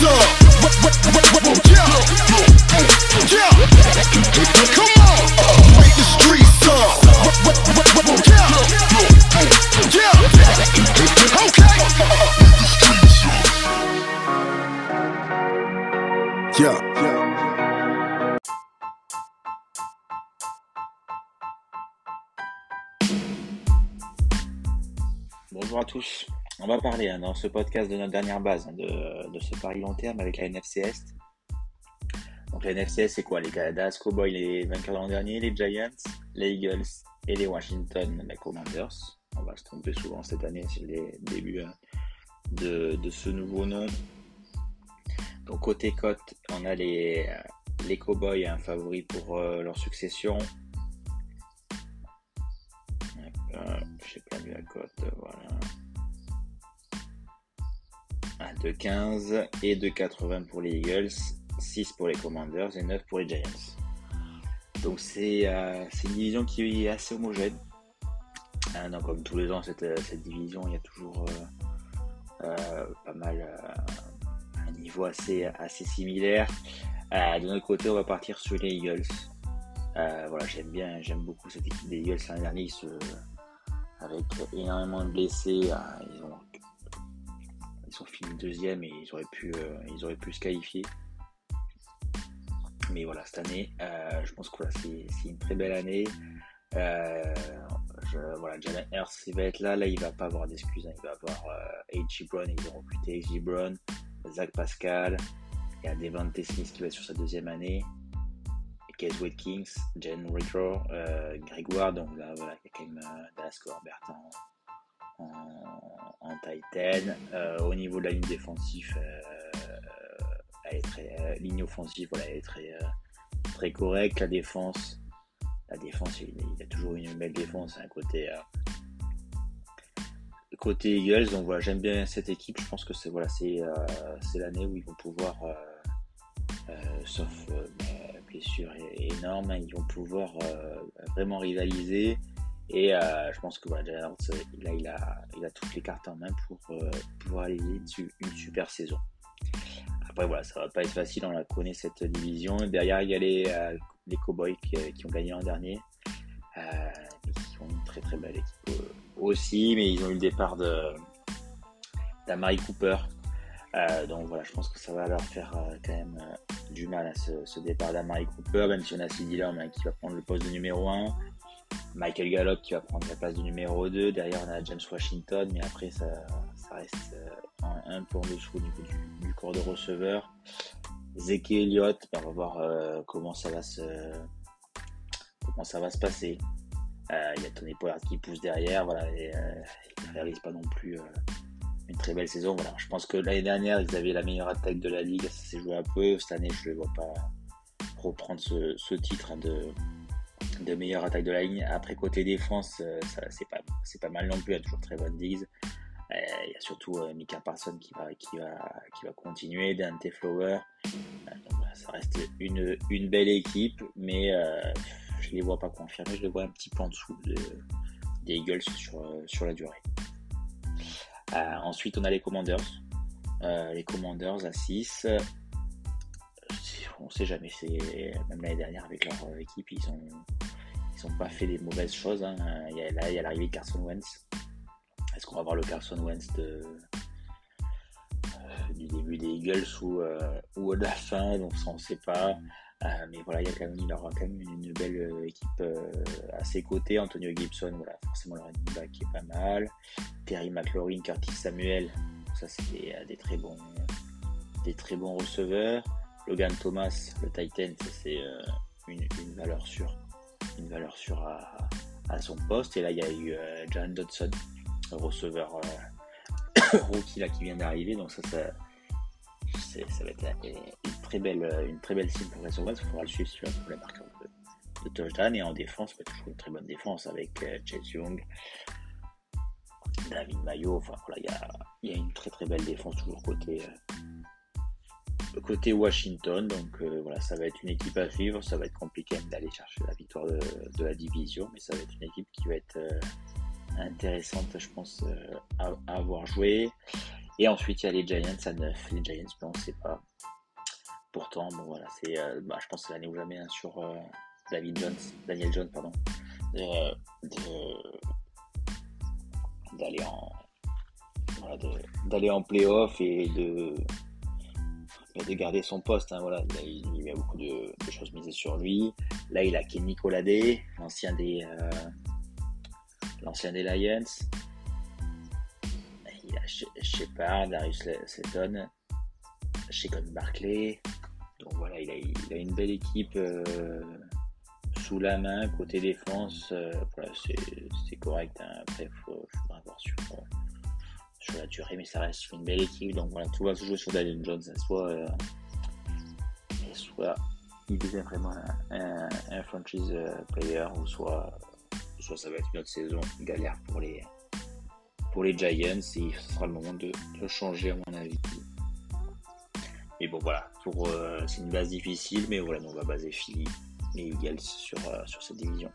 what's up? What, what, what, what, yeah, yeah, yeah. Come the streets up. Yeah. Bonjour à tous. On va parler hein, dans ce podcast de notre dernière base, hein, de, ce pari long terme avec la NFC Est. Donc la NFC Est, c'est quoi? Les Dallas Cowboys, les vainqueurs de l'an dernier, les Giants, les Eagles et les Washington les Commanders. On va se tromper souvent cette année, c'est le début hein, de, ce nouveau nom. Donc côté cote, on a les, les Cowboys, un favori pour euh, leur succession. j'ai perdu la cote, voilà. De 15 et de 80 pour les Eagles, 6 pour les Commanders et 9 pour les Giants. Donc euh, c'est une division qui est assez homogène. Euh, comme tous les ans, cette, cette, division, il y a toujours euh, pas mal un niveau assez, assez similaire. de notre côté, on va partir sur les Eagles. voilà, j'aime bien, j'aime beaucoup cette équipe des Eagles. L'année dernière, avec énormément de blessés. Hein, ils ont, ils sont finis deuxième et ils auraient pu, euh, ils auraient pu se qualifier. Mais voilà, cette année, euh, je pense que c'est une très belle année. Euh, voilà, Jalen Hurts il va être là. Là, il va pas avoir d'excuses. Hein. Il va avoir H.G. Brown. Ils ont recruté H.G. Brown, Zach Pascal. Il y a Devante Smith qui va être sur sa deuxième année. Case Kings, Jen Ritter, euh, donc là voilà, il y a quand même euh, Dallas Corbett en, Titan. Euh, au niveau de la ligne défensive, elle est très, ligne offensive, voilà, elle est très, très correcte. La défense, la défense, il, a toujours une belle défense, un hein, côté côté Eagles. Donc voilà, j'aime bien cette équipe. Je pense que c'est voilà, c'est l'année où ils vont pouvoir, sauf blessure est énorme. Ils vont pouvoir euh, vraiment rivaliser. Et euh, je pense que voilà, là, il a, il a toutes les cartes en main pour euh, pouvoir aller dessus une super saison. Après, voilà, ça va pas être facile, on la connaît cette division. Derrière, il y a les, les Cowboys qui, ont gagné en dernier. qui ont une très très belle équipe aussi, mais ils ont eu le départ de d'Amari Cooper. donc voilà, je pense que ça va leur faire quand même du mal à ce, départ d'Amari Cooper, même si on a CD Lamb qui va prendre le poste de numéro 1, Michael Gallup qui va prendre la place de numéro 2, derrière on a James Washington, mais après ça, reste euh, un, peu en dessous du, corps de receveur. Zeke Elliott, ben, on va voir euh, comment ça va se comment ça va se passer. Euh, il y a Tony Pollard qui pousse derrière, voilà, il ne réalise pas non plus une très belle saison. Je pense que l'année dernière, ils avaient la meilleure attaque de la ligue. Ça s'est joué un peu. Cette année, je ne vois pas reprendre ce, titre hein, de, de meilleure attaque de la ligne. Après, côté défense, euh, c'est pas, pas mal non plus. Il y a toujours très bonne Diggs. Euh, il y a surtout euh, Mika Parson qui va, qui va, qui va continuer, Dante Flower. ça reste une, une belle équipe, mais je ne les vois pas confirmer. Je les vois un petit peu en dessous des Eagles sur, sur la durée. Ensuite, on a les Commanders. Les Commanders à 6. On sait jamais. Même l'année dernière, avec leur équipe, ils ont, ils ont pas fait des mauvaises choses. Hein. Il y a, là, il y a l'arrivée de Carson Wentz. Est-ce qu'on va voir le Carson Wentz euh, du début des Eagles ou, ou de la fin? Donc ça, on ne sait pas. Euh, mais voilà, il, y a quand même, il aura quand même une belle euh, équipe euh, à ses côtés. Antonio Gibson, voilà, forcément le running back qui est pas mal. Terry McLaurin, Curtis Samuel, ça c'est des, très bons, des très bons receveurs. Logan Thomas, le Titan, c'est une, valeur sûre, une valeur sûre à, son poste. Et là, il y a eu John Dodson, receveur rookie là qui vient d'arriver. Donc ça, ça ça va être une très belle, une très belle cible pour Russell Il faudra le suivre sur pour la marqueur de, de, touchdown. Et en défense, va toujours une très bonne défense avec euh, Chase Young, David Mayo. Enfin voilà, il y a, une très très belle défense toujours côté, euh, côté Washington. Donc euh, voilà, ça va être une équipe à suivre. Ça va être compliqué d'aller chercher la victoire de, la division, mais ça va être une équipe qui va être intéressante, je pense, à, à avoir joué. Et ensuite, il y a les Giants à 9. Les Giants, on ne sait pas. Pourtant, bon, voilà, c'est, euh, bah, je pense que c'est l'année ou jamais sur euh, David Jones, Daniel Jones, pardon, d'aller en voilà, d'aller en playoff et de de garder son poste. Hein, voilà, il, y a beaucoup de, choses misées sur lui. Là, il a Kenny Colade, l'ancien des euh, l'ancien des Lions. il a Shepard, Darius Seton, Shekon Barclay. Donc voilà, il a, il a une belle équipe euh, sous la main, côté défense. Euh, voilà, c'est correct. Hein. Après, il faudra voir sur, la durée, mais ça reste une belle équipe. Donc voilà, tout va se jouer sur Daniel Jones. Soit, soit il devient vraiment un, franchise player, ou soit soit ça va être une autre saison galère pour les, pour les Giants et ce sera le moment de, changer à mon avis. Mais bon voilà, pour euh, c'est une base difficile, mais voilà, on va baser Philly et Eagles sur, euh, sur cette division.